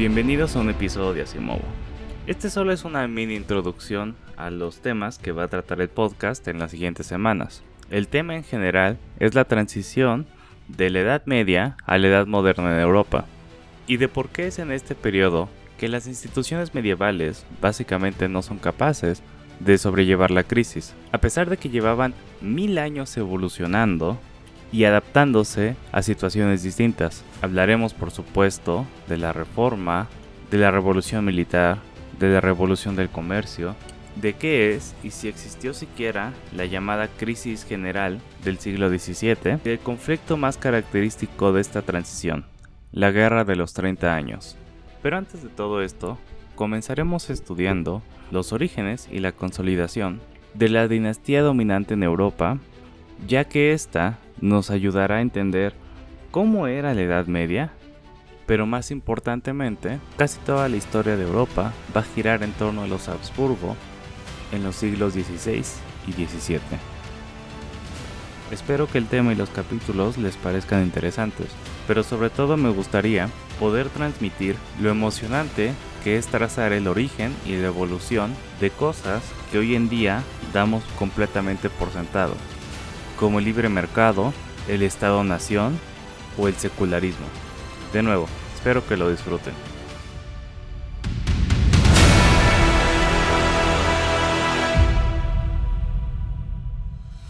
Bienvenidos a un episodio de Asimovo. Este solo es una mini introducción a los temas que va a tratar el podcast en las siguientes semanas. El tema en general es la transición de la Edad Media a la Edad Moderna en Europa y de por qué es en este periodo que las instituciones medievales básicamente no son capaces de sobrellevar la crisis. A pesar de que llevaban mil años evolucionando, y adaptándose a situaciones distintas. Hablaremos por supuesto de la reforma, de la revolución militar, de la revolución del comercio, de qué es y si existió siquiera la llamada crisis general del siglo XVII y el conflicto más característico de esta transición, la guerra de los 30 años. Pero antes de todo esto, comenzaremos estudiando los orígenes y la consolidación de la dinastía dominante en Europa, ya que esta nos ayudará a entender cómo era la Edad Media, pero más importantemente, casi toda la historia de Europa va a girar en torno a los Habsburgo en los siglos XVI y XVII. Espero que el tema y los capítulos les parezcan interesantes, pero sobre todo me gustaría poder transmitir lo emocionante que es trazar el origen y la evolución de cosas que hoy en día damos completamente por sentado, como el libre mercado, el Estado-nación o el secularismo. De nuevo, espero que lo disfruten.